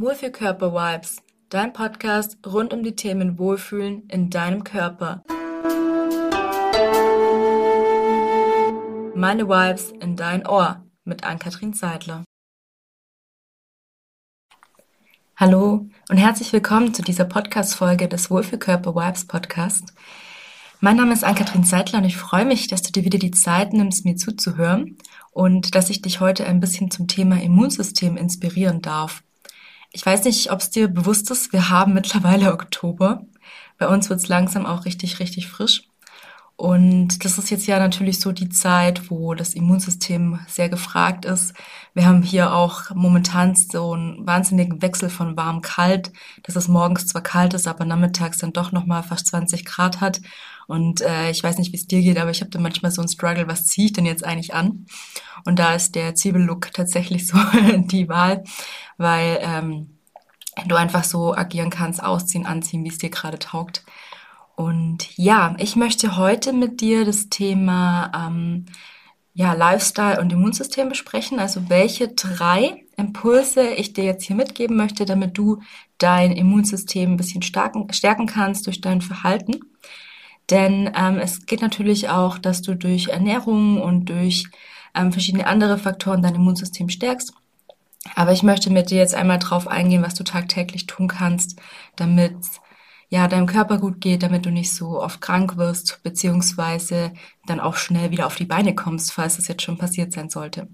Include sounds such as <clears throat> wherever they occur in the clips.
Wohlfühlkörper-Vibes, dein Podcast rund um die Themen Wohlfühlen in deinem Körper. Meine Vibes in dein Ohr mit Ann-Kathrin Seidler. Hallo und herzlich willkommen zu dieser Podcast-Folge des Wohlfühlkörper-Vibes Podcast. Mein Name ist Ann-Kathrin Seidler und ich freue mich, dass du dir wieder die Zeit nimmst, mir zuzuhören und dass ich dich heute ein bisschen zum Thema Immunsystem inspirieren darf. Ich weiß nicht, ob es dir bewusst ist, wir haben mittlerweile Oktober. Bei uns wird es langsam auch richtig, richtig frisch. Und das ist jetzt ja natürlich so die Zeit, wo das Immunsystem sehr gefragt ist. Wir haben hier auch momentan so einen wahnsinnigen Wechsel von warm-kalt, dass es morgens zwar kalt ist, aber nachmittags dann doch nochmal fast 20 Grad hat. Und äh, ich weiß nicht, wie es dir geht, aber ich habe da manchmal so einen Struggle, was ziehe ich denn jetzt eigentlich an? Und da ist der Zwiebellook tatsächlich so <laughs> die Wahl, weil ähm, du einfach so agieren kannst, ausziehen, anziehen, wie es dir gerade taugt. Und ja, ich möchte heute mit dir das Thema ähm, ja, Lifestyle und Immunsystem besprechen. Also welche drei Impulse ich dir jetzt hier mitgeben möchte, damit du dein Immunsystem ein bisschen stärken, stärken kannst durch dein Verhalten. Denn ähm, es geht natürlich auch, dass du durch Ernährung und durch ähm, verschiedene andere Faktoren dein Immunsystem stärkst. Aber ich möchte mit dir jetzt einmal drauf eingehen, was du tagtäglich tun kannst, damit ja, deinem Körper gut geht, damit du nicht so oft krank wirst, beziehungsweise dann auch schnell wieder auf die Beine kommst, falls es jetzt schon passiert sein sollte.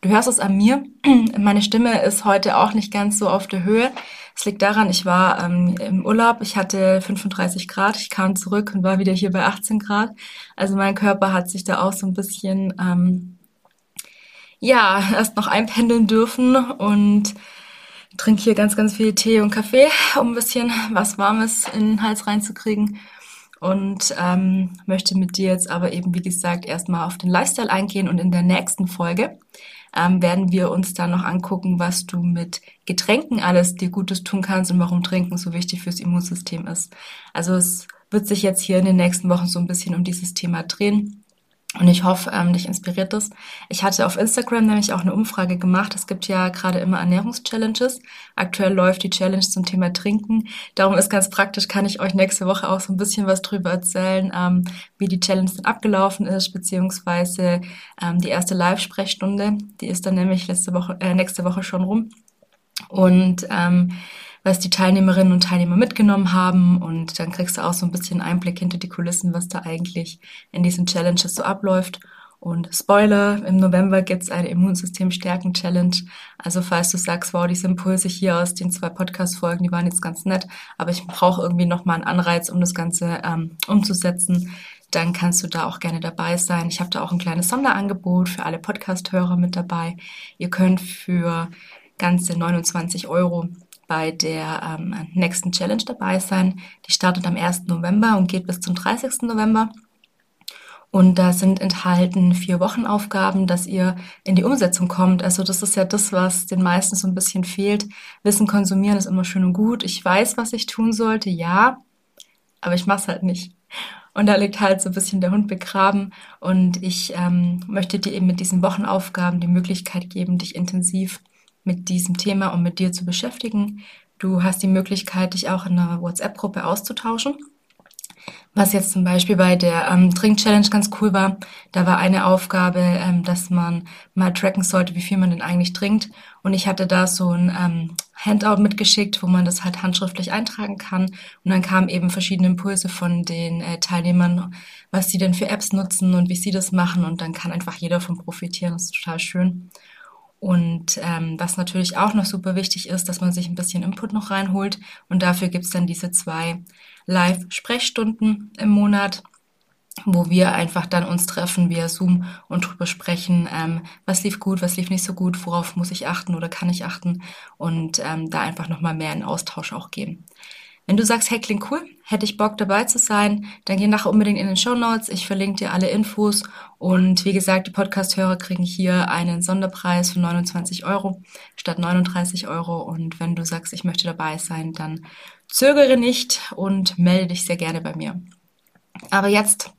Du hörst es an mir. <clears throat> Meine Stimme ist heute auch nicht ganz so auf der Höhe. Es liegt daran, ich war ähm, im Urlaub, ich hatte 35 Grad, ich kam zurück und war wieder hier bei 18 Grad. Also mein Körper hat sich da auch so ein bisschen, ähm, ja, erst noch einpendeln dürfen und trinke hier ganz, ganz viel Tee und Kaffee, um ein bisschen was Warmes in den Hals reinzukriegen. Und ähm, möchte mit dir jetzt aber eben, wie gesagt, erstmal auf den Lifestyle eingehen und in der nächsten Folge ähm, werden wir uns dann noch angucken, was du mit Getränken alles dir Gutes tun kannst und warum Trinken so wichtig fürs Immunsystem ist. Also es wird sich jetzt hier in den nächsten Wochen so ein bisschen um dieses Thema drehen. Und ich hoffe, ähm, dich inspiriert das. Ich hatte auf Instagram nämlich auch eine Umfrage gemacht. Es gibt ja gerade immer Ernährungschallenges. Aktuell läuft die Challenge zum Thema Trinken. Darum ist ganz praktisch, kann ich euch nächste Woche auch so ein bisschen was drüber erzählen, ähm, wie die Challenge dann abgelaufen ist, beziehungsweise ähm, die erste Live-Sprechstunde. Die ist dann nämlich letzte Woche, äh, nächste Woche schon rum. Und ähm, was die Teilnehmerinnen und Teilnehmer mitgenommen haben. Und dann kriegst du auch so ein bisschen Einblick hinter die Kulissen, was da eigentlich in diesen Challenges so abläuft. Und Spoiler, im November gibt's eine Immunsystem-Stärken-Challenge. Also falls du sagst, wow, diese Impulse hier aus den zwei Podcast-Folgen, die waren jetzt ganz nett, aber ich brauche irgendwie nochmal einen Anreiz, um das Ganze ähm, umzusetzen, dann kannst du da auch gerne dabei sein. Ich habe da auch ein kleines Sonderangebot für alle Podcast-Hörer mit dabei. Ihr könnt für ganze 29 Euro bei der ähm, nächsten Challenge dabei sein. Die startet am 1. November und geht bis zum 30. November. Und da sind enthalten vier Wochenaufgaben, dass ihr in die Umsetzung kommt. Also das ist ja das, was den meisten so ein bisschen fehlt. Wissen konsumieren ist immer schön und gut. Ich weiß, was ich tun sollte, ja, aber ich mach's halt nicht. Und da liegt halt so ein bisschen der Hund begraben. Und ich ähm, möchte dir eben mit diesen Wochenaufgaben die Möglichkeit geben, dich intensiv mit diesem Thema und mit dir zu beschäftigen. Du hast die Möglichkeit, dich auch in einer WhatsApp-Gruppe auszutauschen. Was jetzt zum Beispiel bei der ähm, Trink-Challenge ganz cool war, da war eine Aufgabe, ähm, dass man mal tracken sollte, wie viel man denn eigentlich trinkt. Und ich hatte da so ein ähm, Handout mitgeschickt, wo man das halt handschriftlich eintragen kann. Und dann kamen eben verschiedene Impulse von den äh, Teilnehmern, was sie denn für Apps nutzen und wie sie das machen. Und dann kann einfach jeder von profitieren. Das ist total schön. Und ähm, was natürlich auch noch super wichtig ist, dass man sich ein bisschen Input noch reinholt. Und dafür gibt's dann diese zwei Live-Sprechstunden im Monat, wo wir einfach dann uns treffen via Zoom und drüber sprechen, ähm, was lief gut, was lief nicht so gut, worauf muss ich achten oder kann ich achten und ähm, da einfach nochmal mehr in Austausch auch gehen. Wenn du sagst, hey, klingt cool, hätte ich Bock dabei zu sein, dann geh nachher unbedingt in den Show Notes. Ich verlinke dir alle Infos. Und wie gesagt, die Podcast-Hörer kriegen hier einen Sonderpreis von 29 Euro statt 39 Euro. Und wenn du sagst, ich möchte dabei sein, dann zögere nicht und melde dich sehr gerne bei mir. Aber jetzt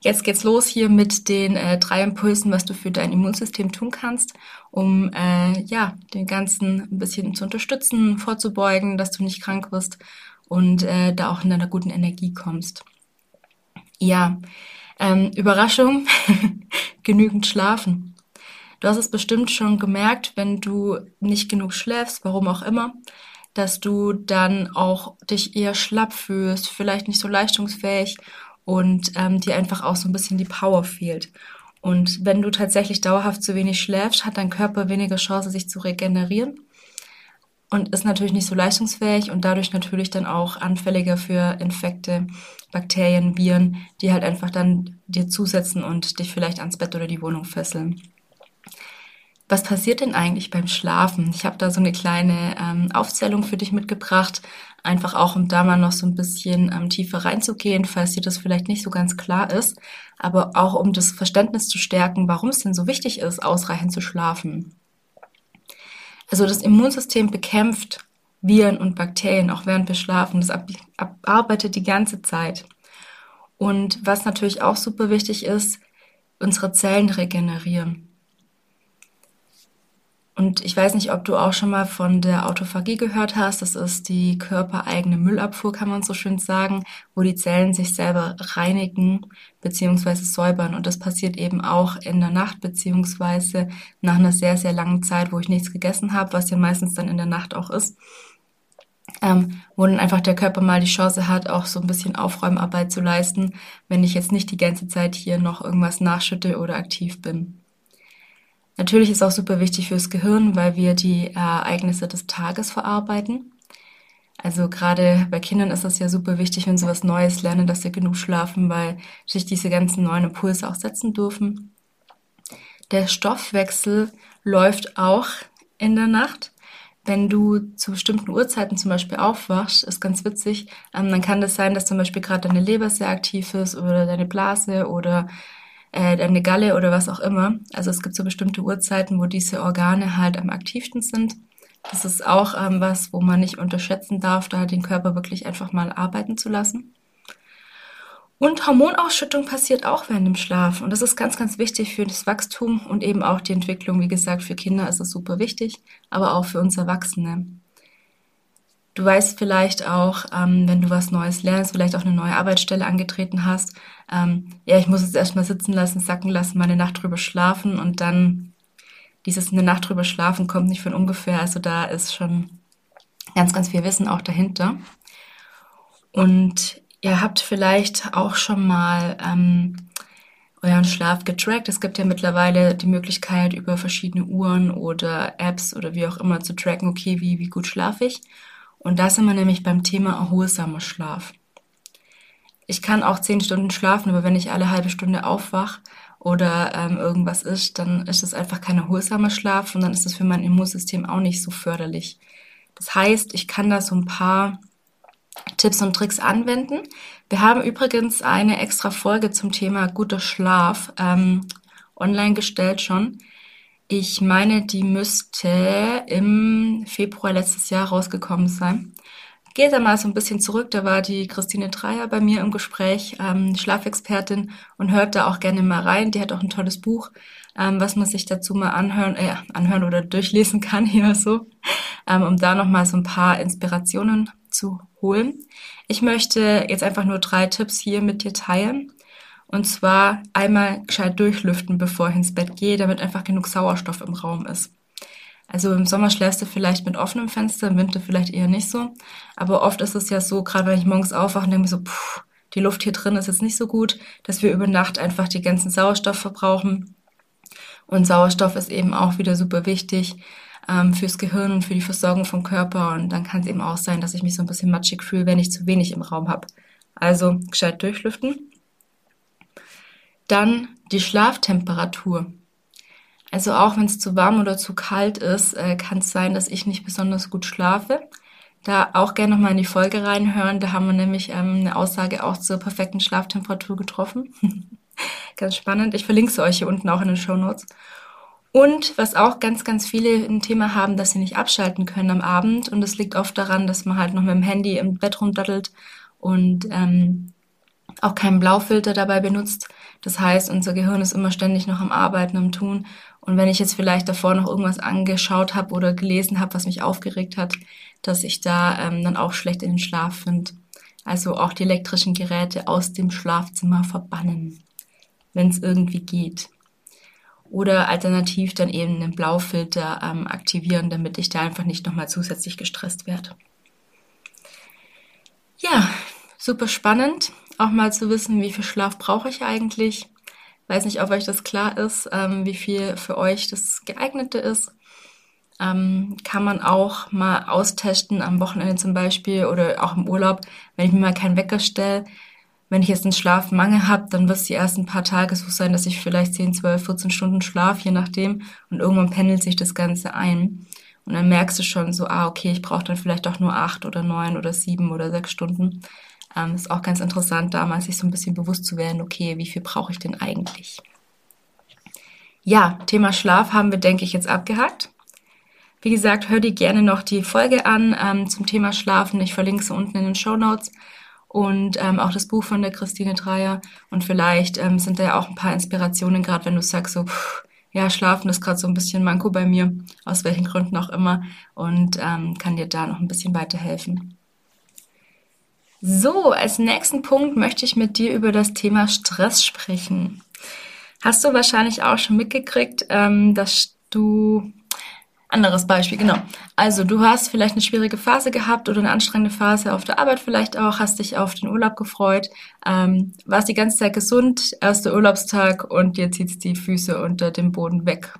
jetzt geht's los hier mit den äh, drei Impulsen, was du für dein Immunsystem tun kannst, um äh, ja den ganzen ein bisschen zu unterstützen, vorzubeugen, dass du nicht krank wirst und äh, da auch in einer guten Energie kommst. Ja, ähm, Überraschung, <laughs> genügend schlafen. Du hast es bestimmt schon gemerkt, wenn du nicht genug schläfst, warum auch immer, dass du dann auch dich eher schlapp fühlst, vielleicht nicht so leistungsfähig und ähm, dir einfach auch so ein bisschen die Power fehlt. Und wenn du tatsächlich dauerhaft zu wenig schläfst, hat dein Körper weniger Chance, sich zu regenerieren und ist natürlich nicht so leistungsfähig und dadurch natürlich dann auch anfälliger für Infekte, Bakterien, Viren, die halt einfach dann dir zusetzen und dich vielleicht ans Bett oder die Wohnung fesseln. Was passiert denn eigentlich beim Schlafen? Ich habe da so eine kleine ähm, Aufzählung für dich mitgebracht, einfach auch um da mal noch so ein bisschen ähm, tiefer reinzugehen, falls dir das vielleicht nicht so ganz klar ist, aber auch um das Verständnis zu stärken, warum es denn so wichtig ist, ausreichend zu schlafen. Also das Immunsystem bekämpft Viren und Bakterien, auch während wir schlafen. Das arbeitet die ganze Zeit. Und was natürlich auch super wichtig ist, unsere Zellen regenerieren. Und ich weiß nicht, ob du auch schon mal von der Autophagie gehört hast. Das ist die körpereigene Müllabfuhr, kann man so schön sagen, wo die Zellen sich selber reinigen bzw. säubern. Und das passiert eben auch in der Nacht bzw. nach einer sehr, sehr langen Zeit, wo ich nichts gegessen habe, was ja meistens dann in der Nacht auch ist. Ähm, wo dann einfach der Körper mal die Chance hat, auch so ein bisschen Aufräumarbeit zu leisten, wenn ich jetzt nicht die ganze Zeit hier noch irgendwas nachschütte oder aktiv bin. Natürlich ist auch super wichtig fürs Gehirn, weil wir die Ereignisse des Tages verarbeiten. Also gerade bei Kindern ist es ja super wichtig, wenn sie was Neues lernen, dass sie genug schlafen, weil sich diese ganzen neuen Impulse auch setzen dürfen. Der Stoffwechsel läuft auch in der Nacht. Wenn du zu bestimmten Uhrzeiten zum Beispiel aufwachst, ist ganz witzig, ähm, dann kann das sein, dass zum Beispiel gerade deine Leber sehr aktiv ist oder deine Blase oder äh, eine Galle oder was auch immer. Also es gibt so bestimmte Uhrzeiten, wo diese Organe halt am aktivsten sind. Das ist auch ähm, was, wo man nicht unterschätzen darf, da den Körper wirklich einfach mal arbeiten zu lassen. Und Hormonausschüttung passiert auch während dem Schlaf. Und das ist ganz, ganz wichtig für das Wachstum und eben auch die Entwicklung. Wie gesagt, für Kinder ist es super wichtig, aber auch für uns Erwachsene. Du weißt vielleicht auch, ähm, wenn du was Neues lernst, vielleicht auch eine neue Arbeitsstelle angetreten hast, ähm, ja, ich muss es erstmal sitzen lassen, sacken lassen, meine Nacht drüber schlafen und dann dieses eine Nacht drüber schlafen kommt nicht von ungefähr. Also da ist schon ganz, ganz viel Wissen auch dahinter. Und ihr habt vielleicht auch schon mal ähm, euren Schlaf getrackt. Es gibt ja mittlerweile die Möglichkeit, über verschiedene Uhren oder Apps oder wie auch immer zu tracken, okay, wie, wie gut schlafe ich. Und da sind wir nämlich beim Thema erholsamer Schlaf. Ich kann auch zehn Stunden schlafen, aber wenn ich alle halbe Stunde aufwach oder ähm, irgendwas ist, dann ist es einfach kein erholsamer Schlaf und dann ist es für mein Immunsystem auch nicht so förderlich. Das heißt, ich kann da so ein paar Tipps und Tricks anwenden. Wir haben übrigens eine extra Folge zum Thema guter Schlaf ähm, online gestellt schon. Ich meine, die müsste im Februar letztes Jahr rausgekommen sein. Geht da mal so ein bisschen zurück, da war die Christine Dreier bei mir im Gespräch, ähm, Schlafexpertin und hört da auch gerne mal rein. Die hat auch ein tolles Buch, ähm, was man sich dazu mal anhören, äh, anhören oder durchlesen <laughs> kann hier so, ähm, um da nochmal so ein paar Inspirationen zu holen. Ich möchte jetzt einfach nur drei Tipps hier mit dir teilen. Und zwar einmal gescheit durchlüften, bevor ich ins Bett gehe, damit einfach genug Sauerstoff im Raum ist. Also im Sommer schläfst du vielleicht mit offenem Fenster, im Winter vielleicht eher nicht so. Aber oft ist es ja so, gerade wenn ich morgens aufwache und denke mir so, puh, die Luft hier drin ist jetzt nicht so gut, dass wir über Nacht einfach die ganzen Sauerstoff verbrauchen. Und Sauerstoff ist eben auch wieder super wichtig ähm, fürs Gehirn und für die Versorgung vom Körper. Und dann kann es eben auch sein, dass ich mich so ein bisschen matschig fühle, wenn ich zu wenig im Raum habe. Also gescheit durchlüften. Dann die Schlaftemperatur. Also auch wenn es zu warm oder zu kalt ist, äh, kann es sein, dass ich nicht besonders gut schlafe. Da auch gerne nochmal in die Folge reinhören. Da haben wir nämlich ähm, eine Aussage auch zur perfekten Schlaftemperatur getroffen. <laughs> ganz spannend. Ich verlinke es euch hier unten auch in den Show Notes. Und was auch ganz, ganz viele ein Thema haben, dass sie nicht abschalten können am Abend. Und das liegt oft daran, dass man halt noch mit dem Handy im Bett rumdattelt und ähm, auch keinen Blaufilter dabei benutzt. Das heißt, unser Gehirn ist immer ständig noch am Arbeiten, am Tun. Und wenn ich jetzt vielleicht davor noch irgendwas angeschaut habe oder gelesen habe, was mich aufgeregt hat, dass ich da ähm, dann auch schlecht in den Schlaf finde. Also auch die elektrischen Geräte aus dem Schlafzimmer verbannen, wenn es irgendwie geht. Oder alternativ dann eben einen Blaufilter ähm, aktivieren, damit ich da einfach nicht nochmal zusätzlich gestresst werde. Ja, super spannend, auch mal zu wissen, wie viel Schlaf brauche ich eigentlich. Weiß nicht, ob euch das klar ist, ähm, wie viel für euch das geeignete ist. Ähm, kann man auch mal austesten am Wochenende zum Beispiel oder auch im Urlaub, wenn ich mir mal keinen Wecker stelle. Wenn ich jetzt einen Schlafmangel habe, dann wird es die ersten paar Tage so sein, dass ich vielleicht 10, 12, 14 Stunden schlaf, je nachdem. Und irgendwann pendelt sich das Ganze ein. Und dann merkst du schon so, ah, okay, ich brauche dann vielleicht doch nur acht oder neun oder sieben oder sechs Stunden. Ähm, ist auch ganz interessant, damals sich so ein bisschen bewusst zu werden, okay, wie viel brauche ich denn eigentlich? Ja, Thema Schlaf haben wir, denke ich, jetzt abgehakt. Wie gesagt, hör dir gerne noch die Folge an ähm, zum Thema Schlafen. Ich verlinke sie unten in den Show Notes und ähm, auch das Buch von der Christine Dreier. Und vielleicht ähm, sind da ja auch ein paar Inspirationen, gerade wenn du sagst, so, pff, ja, Schlafen ist gerade so ein bisschen Manko bei mir, aus welchen Gründen auch immer, und ähm, kann dir da noch ein bisschen weiterhelfen. So, als nächsten Punkt möchte ich mit dir über das Thema Stress sprechen. Hast du wahrscheinlich auch schon mitgekriegt, ähm, dass du anderes Beispiel, genau. Also du hast vielleicht eine schwierige Phase gehabt oder eine anstrengende Phase auf der Arbeit vielleicht auch, hast dich auf den Urlaub gefreut, ähm, warst die ganze Zeit gesund, erster Urlaubstag und dir zieht's die Füße unter dem Boden weg.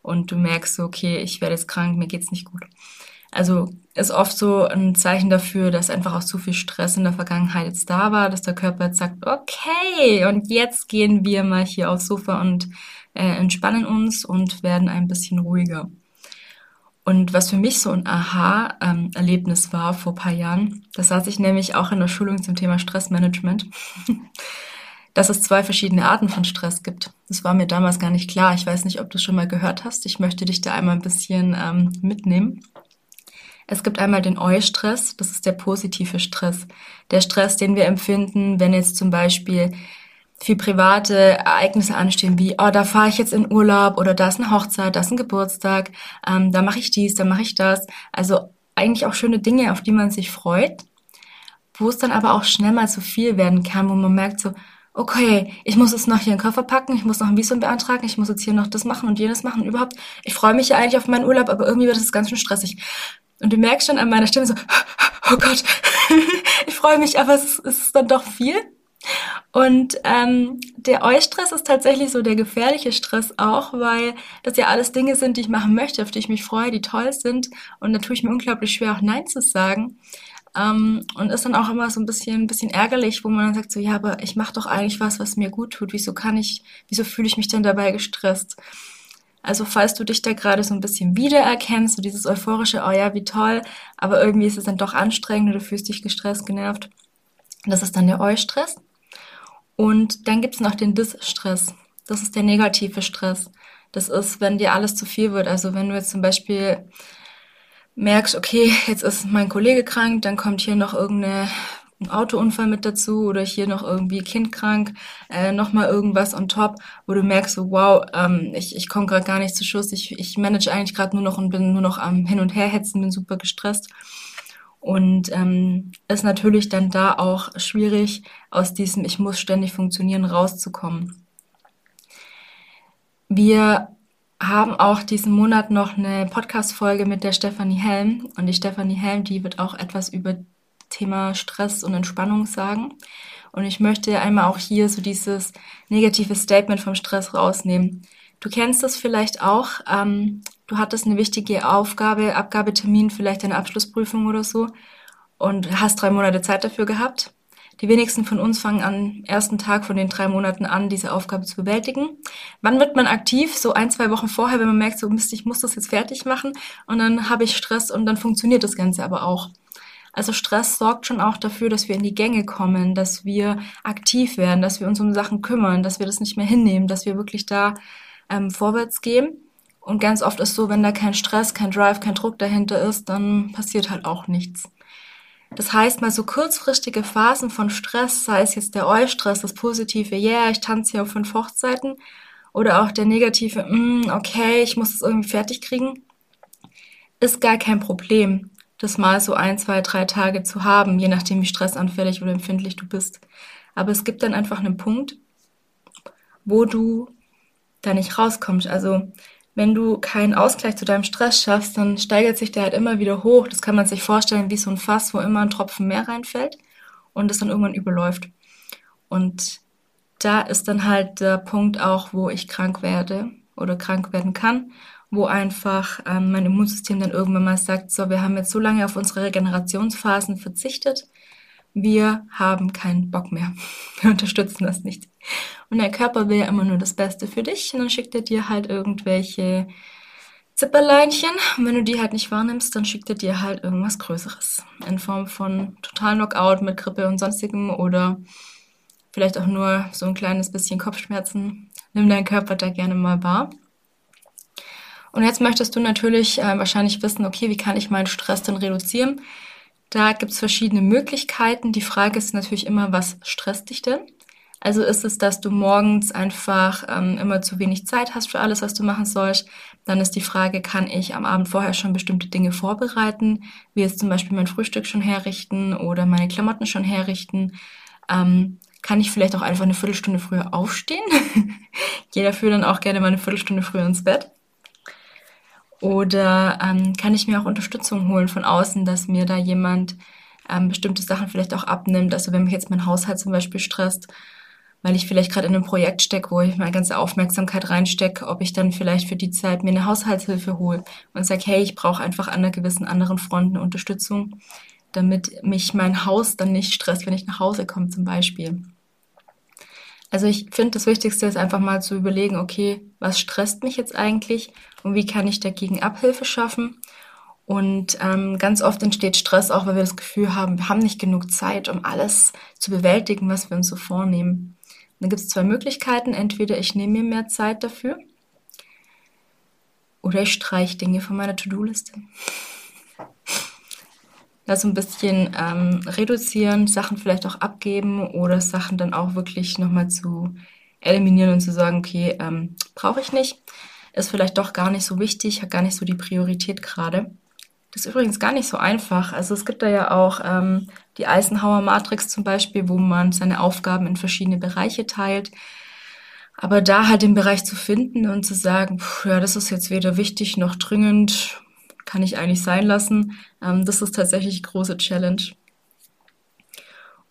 Und du merkst so, okay, ich werde jetzt krank, mir geht's nicht gut. Also ist oft so ein Zeichen dafür, dass einfach auch zu viel Stress in der Vergangenheit jetzt da war, dass der Körper jetzt sagt, okay, und jetzt gehen wir mal hier aufs Sofa und äh, entspannen uns und werden ein bisschen ruhiger. Und was für mich so ein Aha-Erlebnis war vor paar Jahren, das saß ich nämlich auch in der Schulung zum Thema Stressmanagement, <laughs> dass es zwei verschiedene Arten von Stress gibt. Das war mir damals gar nicht klar. Ich weiß nicht, ob du schon mal gehört hast. Ich möchte dich da einmal ein bisschen ähm, mitnehmen. Es gibt einmal den Eu-Stress, das ist der positive Stress. Der Stress, den wir empfinden, wenn jetzt zum Beispiel viel private Ereignisse anstehen, wie, oh, da fahre ich jetzt in Urlaub oder da ist eine Hochzeit, da ist ein Geburtstag, ähm, da mache ich dies, da mache ich das. Also eigentlich auch schöne Dinge, auf die man sich freut, wo es dann aber auch schnell mal zu viel werden kann, wo man merkt so, okay, ich muss jetzt noch hier einen Koffer packen, ich muss noch ein Visum beantragen, ich muss jetzt hier noch das machen und jenes machen überhaupt, ich freue mich ja eigentlich auf meinen Urlaub, aber irgendwie wird es ganz schön stressig. Und du merkst schon an meiner Stimme so, <gasps> oh Gott, <laughs> ich freue mich, aber es ist dann doch viel. Und ähm, der Eustress ist tatsächlich so der gefährliche Stress auch, weil das ja alles Dinge sind, die ich machen möchte, auf die ich mich freue, die toll sind. Und da tue ich mir unglaublich schwer, auch Nein zu sagen. Ähm, und ist dann auch immer so ein bisschen, ein bisschen ärgerlich, wo man dann sagt so, ja, aber ich mache doch eigentlich was, was mir gut tut. Wieso kann ich, wieso fühle ich mich denn dabei gestresst? Also falls du dich da gerade so ein bisschen wiedererkennst, so dieses euphorische, oh ja, wie toll, aber irgendwie ist es dann doch anstrengend oder du fühlst dich gestresst, genervt. Das ist dann der Eustress. Und dann gibt's noch den Dis-Stress. Das ist der negative Stress. Das ist, wenn dir alles zu viel wird. Also wenn du jetzt zum Beispiel merkst, okay, jetzt ist mein Kollege krank, dann kommt hier noch irgendeine ein Autounfall mit dazu oder hier noch irgendwie Kind krank, äh, nochmal irgendwas on top, wo du merkst, so, wow, ähm, ich, ich komme gerade gar nicht zu Schuss, ich, ich manage eigentlich gerade nur noch und bin nur noch am Hin- und Herhetzen, bin super gestresst. Und ähm, ist natürlich dann da auch schwierig, aus diesem Ich muss ständig funktionieren rauszukommen. Wir haben auch diesen Monat noch eine Podcast-Folge mit der Stefanie Helm. Und die Stefanie Helm, die wird auch etwas über Thema Stress und Entspannung sagen. Und ich möchte einmal auch hier so dieses negative Statement vom Stress rausnehmen. Du kennst das vielleicht auch. Ähm, du hattest eine wichtige Aufgabe, Abgabetermin, vielleicht eine Abschlussprüfung oder so und hast drei Monate Zeit dafür gehabt. Die wenigsten von uns fangen am ersten Tag von den drei Monaten an, diese Aufgabe zu bewältigen. Wann wird man aktiv? So ein, zwei Wochen vorher, wenn man merkt, so Mist, ich muss das jetzt fertig machen und dann habe ich Stress und dann funktioniert das Ganze aber auch. Also Stress sorgt schon auch dafür, dass wir in die Gänge kommen, dass wir aktiv werden, dass wir uns um Sachen kümmern, dass wir das nicht mehr hinnehmen, dass wir wirklich da ähm, vorwärts gehen. Und ganz oft ist so, wenn da kein Stress, kein Drive, kein Druck dahinter ist, dann passiert halt auch nichts. Das heißt, mal so kurzfristige Phasen von Stress, sei es jetzt der Eustress, das positive, yeah, ich tanze hier auf fünf Hochzeiten, oder auch der negative, mm, okay, ich muss es irgendwie fertig kriegen, ist gar kein Problem, das mal so ein, zwei, drei Tage zu haben, je nachdem, wie stressanfällig oder empfindlich du bist. Aber es gibt dann einfach einen Punkt, wo du da nicht rauskommst. Also wenn du keinen Ausgleich zu deinem Stress schaffst, dann steigert sich der halt immer wieder hoch. Das kann man sich vorstellen wie so ein Fass, wo immer ein Tropfen mehr reinfällt und es dann irgendwann überläuft. Und da ist dann halt der Punkt auch, wo ich krank werde oder krank werden kann, wo einfach ähm, mein Immunsystem dann irgendwann mal sagt, so, wir haben jetzt so lange auf unsere Regenerationsphasen verzichtet, wir haben keinen Bock mehr. <laughs> Wir unterstützen das nicht. Und der Körper will ja immer nur das Beste für dich und dann schickt er dir halt irgendwelche Zipperleinchen. Und wenn du die halt nicht wahrnimmst, dann schickt er dir halt irgendwas Größeres. In Form von total Knockout mit Grippe und sonstigem oder vielleicht auch nur so ein kleines bisschen Kopfschmerzen. Nimm deinen Körper da gerne mal wahr. Und jetzt möchtest du natürlich äh, wahrscheinlich wissen, okay, wie kann ich meinen Stress denn reduzieren? Da gibt's verschiedene Möglichkeiten. Die Frage ist natürlich immer, was stresst dich denn? Also ist es, dass du morgens einfach ähm, immer zu wenig Zeit hast für alles, was du machen sollst. Dann ist die Frage, kann ich am Abend vorher schon bestimmte Dinge vorbereiten, wie jetzt zum Beispiel mein Frühstück schon herrichten oder meine Klamotten schon herrichten. Ähm, kann ich vielleicht auch einfach eine Viertelstunde früher aufstehen. <laughs> Gehe dafür dann auch gerne mal eine Viertelstunde früher ins Bett. Oder ähm, kann ich mir auch Unterstützung holen von außen, dass mir da jemand ähm, bestimmte Sachen vielleicht auch abnimmt. Also wenn mich jetzt mein Haushalt zum Beispiel stresst, weil ich vielleicht gerade in einem Projekt stecke, wo ich meine ganze Aufmerksamkeit reinstecke, ob ich dann vielleicht für die Zeit mir eine Haushaltshilfe hole und sage, hey, ich brauche einfach an einer gewissen anderen Front eine Unterstützung, damit mich mein Haus dann nicht stresst, wenn ich nach Hause komme zum Beispiel. Also ich finde, das Wichtigste ist einfach mal zu überlegen, okay, was stresst mich jetzt eigentlich und wie kann ich dagegen Abhilfe schaffen? Und ähm, ganz oft entsteht Stress auch, weil wir das Gefühl haben, wir haben nicht genug Zeit, um alles zu bewältigen, was wir uns so vornehmen. Dann gibt es zwei Möglichkeiten. Entweder ich nehme mir mehr Zeit dafür oder ich streiche Dinge von meiner To-Do-Liste. Das so ein bisschen ähm, reduzieren, Sachen vielleicht auch abgeben oder Sachen dann auch wirklich nochmal zu eliminieren und zu sagen, okay, ähm, brauche ich nicht, ist vielleicht doch gar nicht so wichtig, hat gar nicht so die Priorität gerade. Das ist übrigens gar nicht so einfach. Also es gibt da ja auch ähm, die Eisenhower Matrix zum Beispiel, wo man seine Aufgaben in verschiedene Bereiche teilt. Aber da halt den Bereich zu finden und zu sagen, pff, ja, das ist jetzt weder wichtig noch dringend, kann ich eigentlich sein lassen, ähm, das ist tatsächlich große Challenge.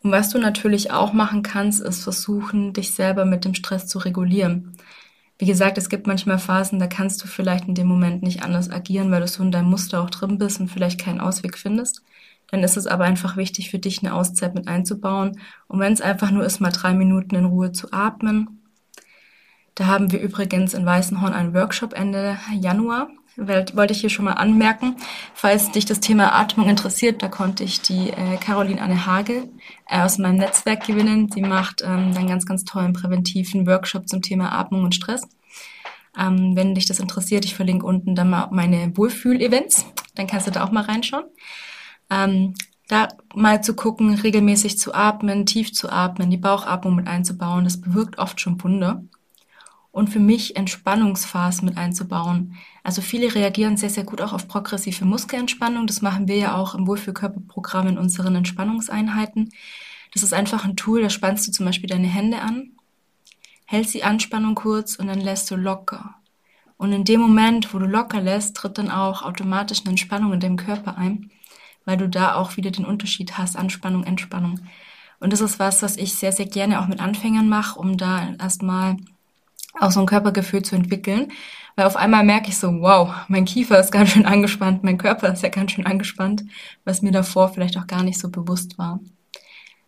Und was du natürlich auch machen kannst, ist versuchen, dich selber mit dem Stress zu regulieren. Wie gesagt, es gibt manchmal Phasen, da kannst du vielleicht in dem Moment nicht anders agieren, weil du so in deinem Muster auch drin bist und vielleicht keinen Ausweg findest. Dann ist es aber einfach wichtig für dich, eine Auszeit mit einzubauen. Und wenn es einfach nur ist, mal drei Minuten in Ruhe zu atmen. Da haben wir übrigens in Weißenhorn einen Workshop Ende Januar. Wollte ich hier schon mal anmerken. Falls dich das Thema Atmung interessiert, da konnte ich die äh, Caroline Anne Hage äh, aus meinem Netzwerk gewinnen. Sie macht ähm, einen ganz, ganz tollen präventiven Workshop zum Thema Atmung und Stress. Ähm, wenn dich das interessiert, ich verlinke unten dann mal meine Wohlfühl-Events. Dann kannst du da auch mal reinschauen. Ähm, da mal zu gucken, regelmäßig zu atmen, tief zu atmen, die Bauchatmung mit einzubauen, das bewirkt oft schon Wunder. Und für mich Entspannungsphasen mit einzubauen. Also viele reagieren sehr, sehr gut auch auf progressive Muskelentspannung. Das machen wir ja auch im Wohlfühlkörperprogramm in unseren Entspannungseinheiten. Das ist einfach ein Tool, da spannst du zum Beispiel deine Hände an, hältst die Anspannung kurz und dann lässt du locker. Und in dem Moment, wo du locker lässt, tritt dann auch automatisch eine Entspannung in deinem Körper ein weil du da auch wieder den Unterschied hast, Anspannung, Entspannung. Und das ist was, was ich sehr, sehr gerne auch mit Anfängern mache, um da erstmal auch so ein Körpergefühl zu entwickeln. Weil auf einmal merke ich so, wow, mein Kiefer ist ganz schön angespannt, mein Körper ist ja ganz schön angespannt, was mir davor vielleicht auch gar nicht so bewusst war.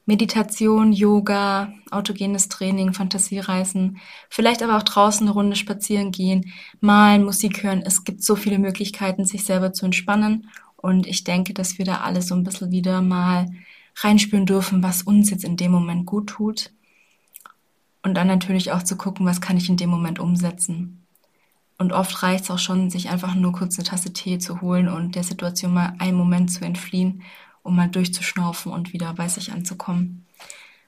Meditation, Yoga, autogenes Training, Fantasiereisen, vielleicht aber auch draußen eine Runde spazieren gehen, malen, Musik hören. Es gibt so viele Möglichkeiten, sich selber zu entspannen und ich denke, dass wir da alle so ein bisschen wieder mal reinspüren dürfen, was uns jetzt in dem Moment gut tut. Und dann natürlich auch zu gucken, was kann ich in dem Moment umsetzen. Und oft reicht es auch schon, sich einfach nur kurz eine Tasse Tee zu holen und der Situation mal einen Moment zu entfliehen um mal durchzuschnaufen und wieder bei sich anzukommen.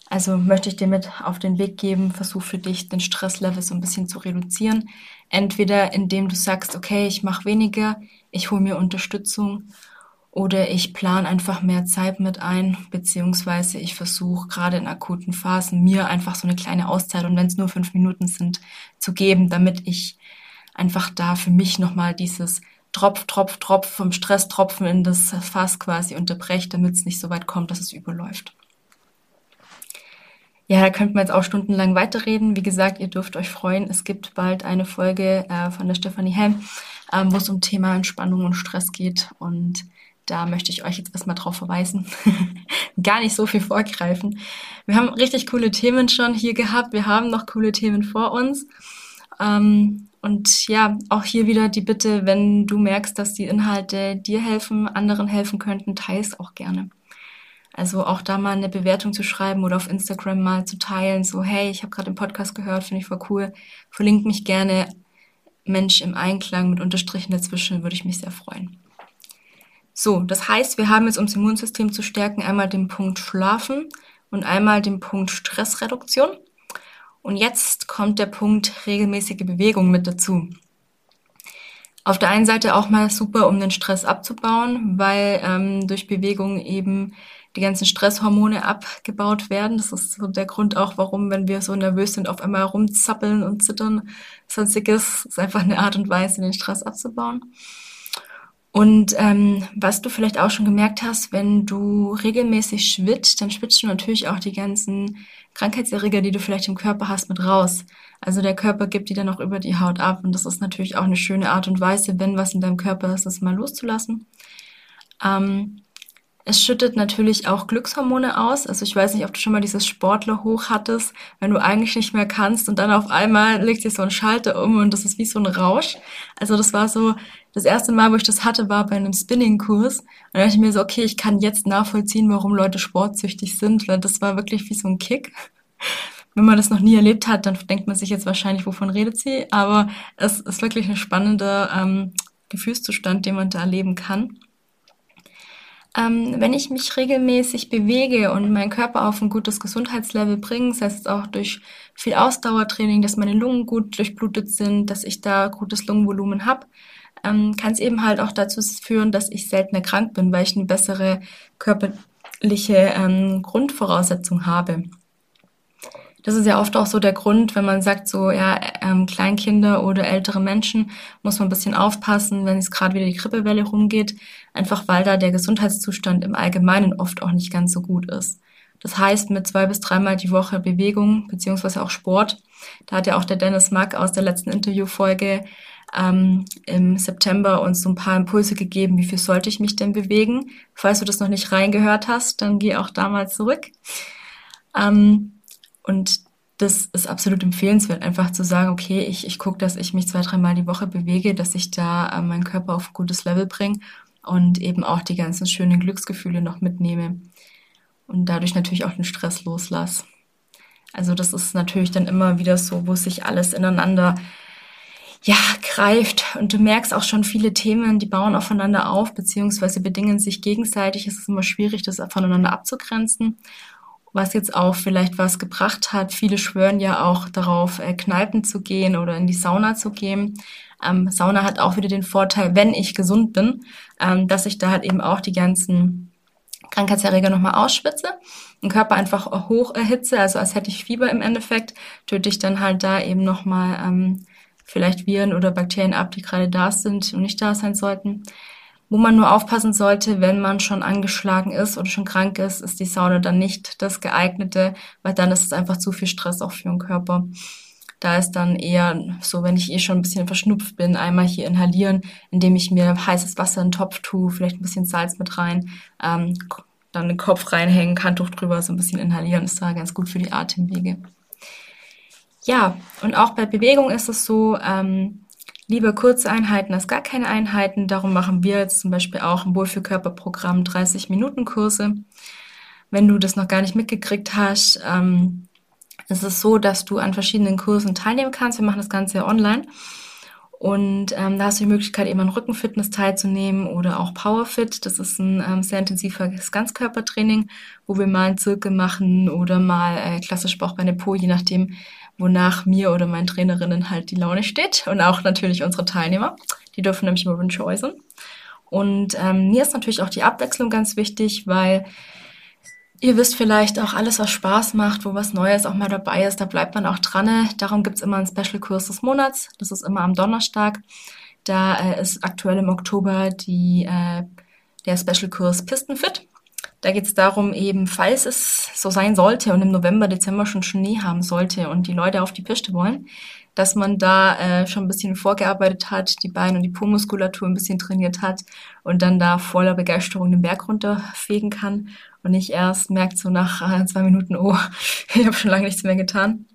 Also möchte ich dir mit auf den Weg geben, versuch für dich den Stresslevel so ein bisschen zu reduzieren. Entweder indem du sagst, okay, ich mache weniger, ich hole mir Unterstützung oder ich plane einfach mehr Zeit mit ein, beziehungsweise ich versuche gerade in akuten Phasen mir einfach so eine kleine Auszeit und wenn es nur fünf Minuten sind, zu geben, damit ich einfach da für mich nochmal dieses Tropf, Tropf, Tropf vom Stresstropfen in das Fass quasi unterbreche, damit es nicht so weit kommt, dass es überläuft. Ja, da könnten wir jetzt auch stundenlang weiterreden. Wie gesagt, ihr dürft euch freuen. Es gibt bald eine Folge äh, von der Stefanie Helm, ähm, wo es um Thema Entspannung und Stress geht. Und da möchte ich euch jetzt erstmal drauf verweisen. <laughs> Gar nicht so viel vorgreifen. Wir haben richtig coole Themen schon hier gehabt. Wir haben noch coole Themen vor uns. Ähm, und ja, auch hier wieder die Bitte, wenn du merkst, dass die Inhalte dir helfen, anderen helfen könnten, teils auch gerne. Also auch da mal eine Bewertung zu schreiben oder auf Instagram mal zu teilen, so hey, ich habe gerade den Podcast gehört, finde ich voll cool, verlinkt mich gerne. Mensch im Einklang mit Unterstrichen dazwischen würde ich mich sehr freuen. So, das heißt, wir haben jetzt, um das Immunsystem zu stärken, einmal den Punkt Schlafen und einmal den Punkt Stressreduktion. Und jetzt kommt der Punkt regelmäßige Bewegung mit dazu. Auf der einen Seite auch mal super, um den Stress abzubauen, weil ähm, durch Bewegung eben die ganzen Stresshormone abgebaut werden. Das ist so der Grund auch, warum, wenn wir so nervös sind, auf einmal rumzappeln und zittern. Sonstiges ist einfach eine Art und Weise, den Stress abzubauen. Und ähm, was du vielleicht auch schon gemerkt hast, wenn du regelmäßig schwitzt, dann schwitzt du natürlich auch die ganzen Krankheitserreger, die du vielleicht im Körper hast, mit raus. Also der Körper gibt die dann auch über die Haut ab und das ist natürlich auch eine schöne Art und Weise, wenn was in deinem Körper ist, das mal loszulassen. Ähm, es schüttet natürlich auch Glückshormone aus. Also ich weiß nicht, ob du schon mal dieses Sportler hoch hattest, wenn du eigentlich nicht mehr kannst und dann auf einmal legt sich so ein Schalter um und das ist wie so ein Rausch. Also das war so, das erste Mal, wo ich das hatte, war bei einem Spinning-Kurs. Und da dachte ich mir so, okay, ich kann jetzt nachvollziehen, warum Leute sportsüchtig sind, weil das war wirklich wie so ein Kick. <laughs> Wenn man das noch nie erlebt hat, dann denkt man sich jetzt wahrscheinlich, wovon redet sie. Aber es ist wirklich ein spannender ähm, Gefühlszustand, den man da erleben kann. Ähm, wenn ich mich regelmäßig bewege und meinen Körper auf ein gutes Gesundheitslevel bringe, das heißt auch durch viel Ausdauertraining, dass meine Lungen gut durchblutet sind, dass ich da gutes Lungenvolumen habe, ähm, kann es eben halt auch dazu führen, dass ich seltener krank bin, weil ich eine bessere körperliche ähm, Grundvoraussetzung habe. Das ist ja oft auch so der Grund, wenn man sagt, so ja, ähm, Kleinkinder oder ältere Menschen muss man ein bisschen aufpassen, wenn es gerade wieder die Grippewelle rumgeht, einfach weil da der Gesundheitszustand im Allgemeinen oft auch nicht ganz so gut ist. Das heißt, mit zwei bis dreimal die Woche Bewegung beziehungsweise auch Sport, da hat ja auch der Dennis Mack aus der letzten Interviewfolge ähm, im September uns so ein paar Impulse gegeben, wie viel sollte ich mich denn bewegen. Falls du das noch nicht reingehört hast, dann geh auch da mal zurück. Ähm, und das ist absolut empfehlenswert, einfach zu sagen, okay, ich, ich gucke, dass ich mich zwei, dreimal die Woche bewege, dass ich da äh, meinen Körper auf ein gutes Level bringe und eben auch die ganzen schönen Glücksgefühle noch mitnehme und dadurch natürlich auch den Stress loslasse. Also das ist natürlich dann immer wieder so, wo sich alles ineinander ja, greift. Und du merkst auch schon viele Themen, die bauen aufeinander auf, beziehungsweise bedingen sich gegenseitig. Es ist immer schwierig, das voneinander abzugrenzen was jetzt auch vielleicht was gebracht hat. Viele schwören ja auch darauf, äh, Kneipen zu gehen oder in die Sauna zu gehen. Ähm, Sauna hat auch wieder den Vorteil, wenn ich gesund bin, ähm, dass ich da halt eben auch die ganzen Krankheitserreger nochmal ausschwitze, den Körper einfach hoch erhitze, also als hätte ich Fieber im Endeffekt, töte ich dann halt da eben nochmal ähm, vielleicht Viren oder Bakterien ab, die gerade da sind und nicht da sein sollten. Wo man nur aufpassen sollte, wenn man schon angeschlagen ist oder schon krank ist, ist die Sauna dann nicht das geeignete, weil dann ist es einfach zu viel Stress auch für den Körper. Da ist dann eher so, wenn ich eh schon ein bisschen verschnupft bin, einmal hier inhalieren, indem ich mir heißes Wasser in den Topf tue, vielleicht ein bisschen Salz mit rein, ähm, dann den Kopf reinhängen, Handtuch drüber, so ein bisschen inhalieren, ist da ganz gut für die Atemwege. Ja, und auch bei Bewegung ist es so, ähm, Lieber kurze Einheiten als gar keine Einheiten. Darum machen wir jetzt zum Beispiel auch im Wohlfühlkörperprogramm 30-Minuten-Kurse. Wenn du das noch gar nicht mitgekriegt hast, ähm, ist es so, dass du an verschiedenen Kursen teilnehmen kannst. Wir machen das Ganze online. Und ähm, da hast du die Möglichkeit, eben an Rückenfitness teilzunehmen oder auch Powerfit. Das ist ein ähm, sehr intensives Ganzkörpertraining, wo wir mal einen Zirkel machen oder mal äh, klassisch Bauchbeine Po, je nachdem, wonach mir oder meinen Trainerinnen halt die Laune steht. Und auch natürlich unsere Teilnehmer. Die dürfen nämlich immer Wünsche äußern. Und ähm, mir ist natürlich auch die Abwechslung ganz wichtig, weil Ihr wisst vielleicht auch alles, was Spaß macht, wo was Neues auch mal dabei ist, da bleibt man auch dran. Darum gibt's immer einen Special-Kurs des Monats. Das ist immer am Donnerstag. Da äh, ist aktuell im Oktober die, äh, der Special-Kurs Pistenfit. Da geht's darum, eben, falls es so sein sollte und im November, Dezember schon Schnee haben sollte und die Leute auf die Piste wollen, dass man da äh, schon ein bisschen vorgearbeitet hat, die Beine und die Po-Muskulatur ein bisschen trainiert hat und dann da voller Begeisterung den Berg runterfegen kann und nicht erst merkt so nach äh, zwei Minuten, oh, <laughs> ich habe schon lange nichts mehr getan.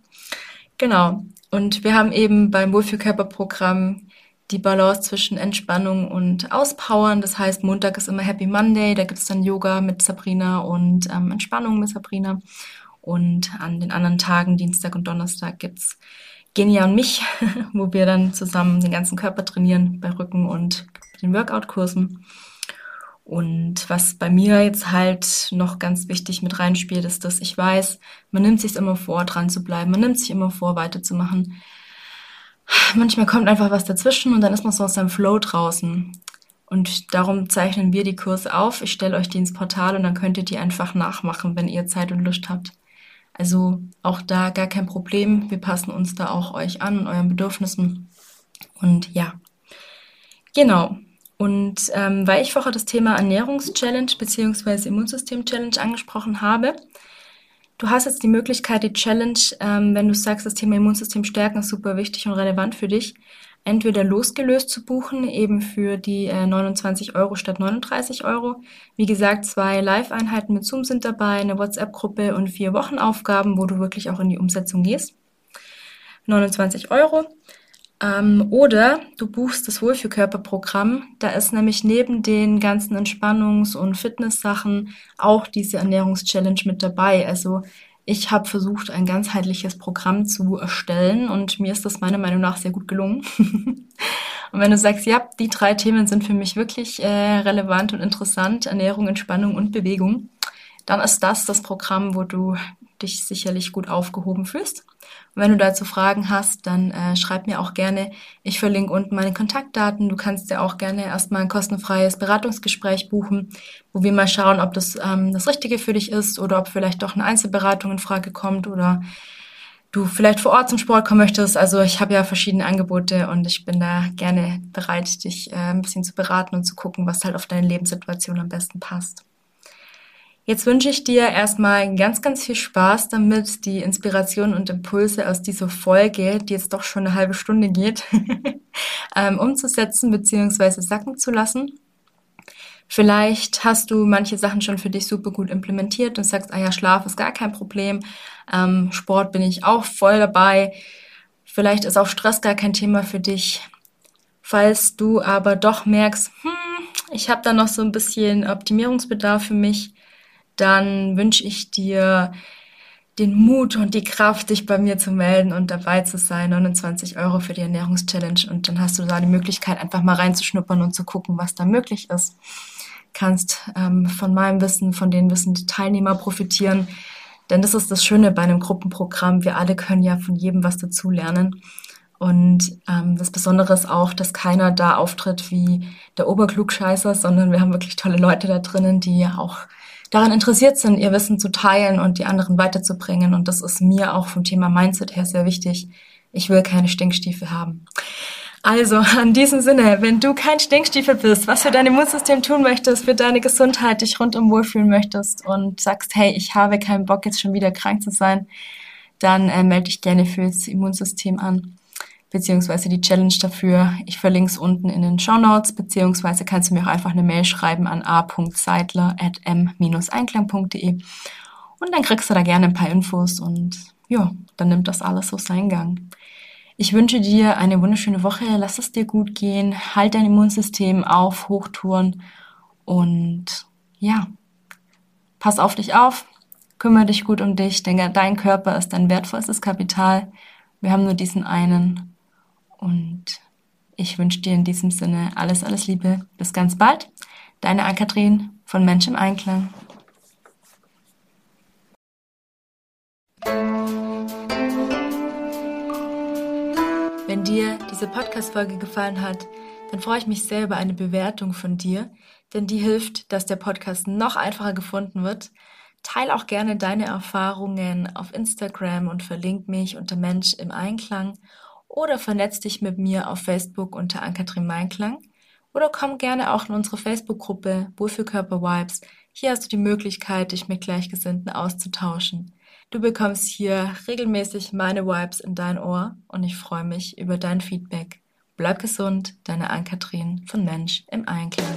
Genau. Und wir haben eben beim Wohlfühlkörperprogramm die Balance zwischen Entspannung und Auspowern. Das heißt, Montag ist immer Happy Monday, da gibt es dann Yoga mit Sabrina und ähm, Entspannung mit Sabrina. Und an den anderen Tagen, Dienstag und Donnerstag, gibt's Genia und mich, <laughs> wo wir dann zusammen den ganzen Körper trainieren bei Rücken und den Workout-Kursen. Und was bei mir jetzt halt noch ganz wichtig mit reinspielt, ist, dass ich weiß, man nimmt sich immer vor, dran zu bleiben. Man nimmt sich immer vor, weiterzumachen. Manchmal kommt einfach was dazwischen und dann ist man so aus seinem Flow draußen. Und darum zeichnen wir die Kurse auf. Ich stelle euch die ins Portal und dann könnt ihr die einfach nachmachen, wenn ihr Zeit und Lust habt. Also auch da gar kein Problem. Wir passen uns da auch euch an und euren Bedürfnissen. Und ja, genau. Und ähm, weil ich vorher das Thema Ernährungschallenge bzw. Immunsystem-Challenge angesprochen habe, du hast jetzt die Möglichkeit, die Challenge, ähm, wenn du sagst, das Thema Immunsystem stärken ist super wichtig und relevant für dich, entweder losgelöst zu buchen, eben für die äh, 29 Euro statt 39 Euro. Wie gesagt, zwei Live-Einheiten mit Zoom sind dabei, eine WhatsApp-Gruppe und vier Wochenaufgaben, wo du wirklich auch in die Umsetzung gehst. 29 Euro. Ähm, oder du buchst das Wohlfühlkörperprogramm. Da ist nämlich neben den ganzen Entspannungs- und Fitness-Sachen auch diese Ernährungschallenge mit dabei. Also ich habe versucht, ein ganzheitliches Programm zu erstellen und mir ist das meiner Meinung nach sehr gut gelungen. <laughs> und wenn du sagst, ja, die drei Themen sind für mich wirklich äh, relevant und interessant, Ernährung, Entspannung und Bewegung, dann ist das das Programm, wo du dich sicherlich gut aufgehoben fühlst. Und wenn du dazu Fragen hast, dann äh, schreib mir auch gerne. Ich verlinke unten meine Kontaktdaten. Du kannst ja auch gerne erstmal ein kostenfreies Beratungsgespräch buchen, wo wir mal schauen, ob das ähm, das Richtige für dich ist oder ob vielleicht doch eine Einzelberatung in Frage kommt oder du vielleicht vor Ort zum Sport kommen möchtest. Also ich habe ja verschiedene Angebote und ich bin da gerne bereit, dich äh, ein bisschen zu beraten und zu gucken, was halt auf deine Lebenssituation am besten passt. Jetzt wünsche ich dir erstmal ganz, ganz viel Spaß damit, die Inspiration und Impulse aus dieser Folge, die jetzt doch schon eine halbe Stunde geht, <laughs> ähm, umzusetzen bzw. sacken zu lassen. Vielleicht hast du manche Sachen schon für dich super gut implementiert und sagst, ah ja, Schlaf ist gar kein Problem, ähm, Sport bin ich auch voll dabei. Vielleicht ist auch Stress gar kein Thema für dich. Falls du aber doch merkst, hm, ich habe da noch so ein bisschen Optimierungsbedarf für mich, dann wünsche ich dir den Mut und die Kraft, dich bei mir zu melden und dabei zu sein. 29 Euro für die Ernährungschallenge. Und dann hast du da die Möglichkeit, einfach mal reinzuschnuppern und zu gucken, was da möglich ist. Kannst ähm, von meinem Wissen, von den Wissen der Teilnehmer profitieren. Denn das ist das Schöne bei einem Gruppenprogramm. Wir alle können ja von jedem was dazulernen. Und ähm, das Besondere ist auch, dass keiner da auftritt wie der Oberklugscheißer, sondern wir haben wirklich tolle Leute da drinnen, die auch daran interessiert sind, ihr Wissen zu teilen und die anderen weiterzubringen. Und das ist mir auch vom Thema Mindset her sehr wichtig. Ich will keine Stinkstiefel haben. Also, an diesem Sinne, wenn du kein Stinkstiefel bist, was für dein Immunsystem tun möchtest, für deine Gesundheit, dich rundum wohlfühlen möchtest und sagst, hey, ich habe keinen Bock, jetzt schon wieder krank zu sein, dann äh, melde dich gerne fürs Immunsystem an beziehungsweise die Challenge dafür. Ich verlinke es unten in den Show Notes, beziehungsweise kannst du mir auch einfach eine Mail schreiben an a.seidler.m-einklang.de und dann kriegst du da gerne ein paar Infos und ja, dann nimmt das alles so seinen Gang. Ich wünsche dir eine wunderschöne Woche, lass es dir gut gehen, halt dein Immunsystem auf Hochtouren und ja, pass auf dich auf, kümmere dich gut um dich, denn dein Körper ist dein wertvollstes Kapital. Wir haben nur diesen einen und Ich wünsche dir in diesem Sinne alles, alles Liebe. Bis ganz bald. Deine Ann-Kathrin von Mensch im Einklang. Wenn dir diese Podcast-Folge gefallen hat, dann freue ich mich sehr über eine Bewertung von dir, denn die hilft, dass der Podcast noch einfacher gefunden wird. Teil auch gerne deine Erfahrungen auf Instagram und verlink mich unter Mensch im Einklang oder vernetz dich mit mir auf Facebook unter Ankatrin Meinklang oder komm gerne auch in unsere Facebook-Gruppe Wohlfühlkörper Vibes. Hier hast du die Möglichkeit, dich mit Gleichgesinnten auszutauschen. Du bekommst hier regelmäßig meine Vibes in dein Ohr und ich freue mich über dein Feedback. Bleib gesund, deine Ann-Kathrin von Mensch im Einklang.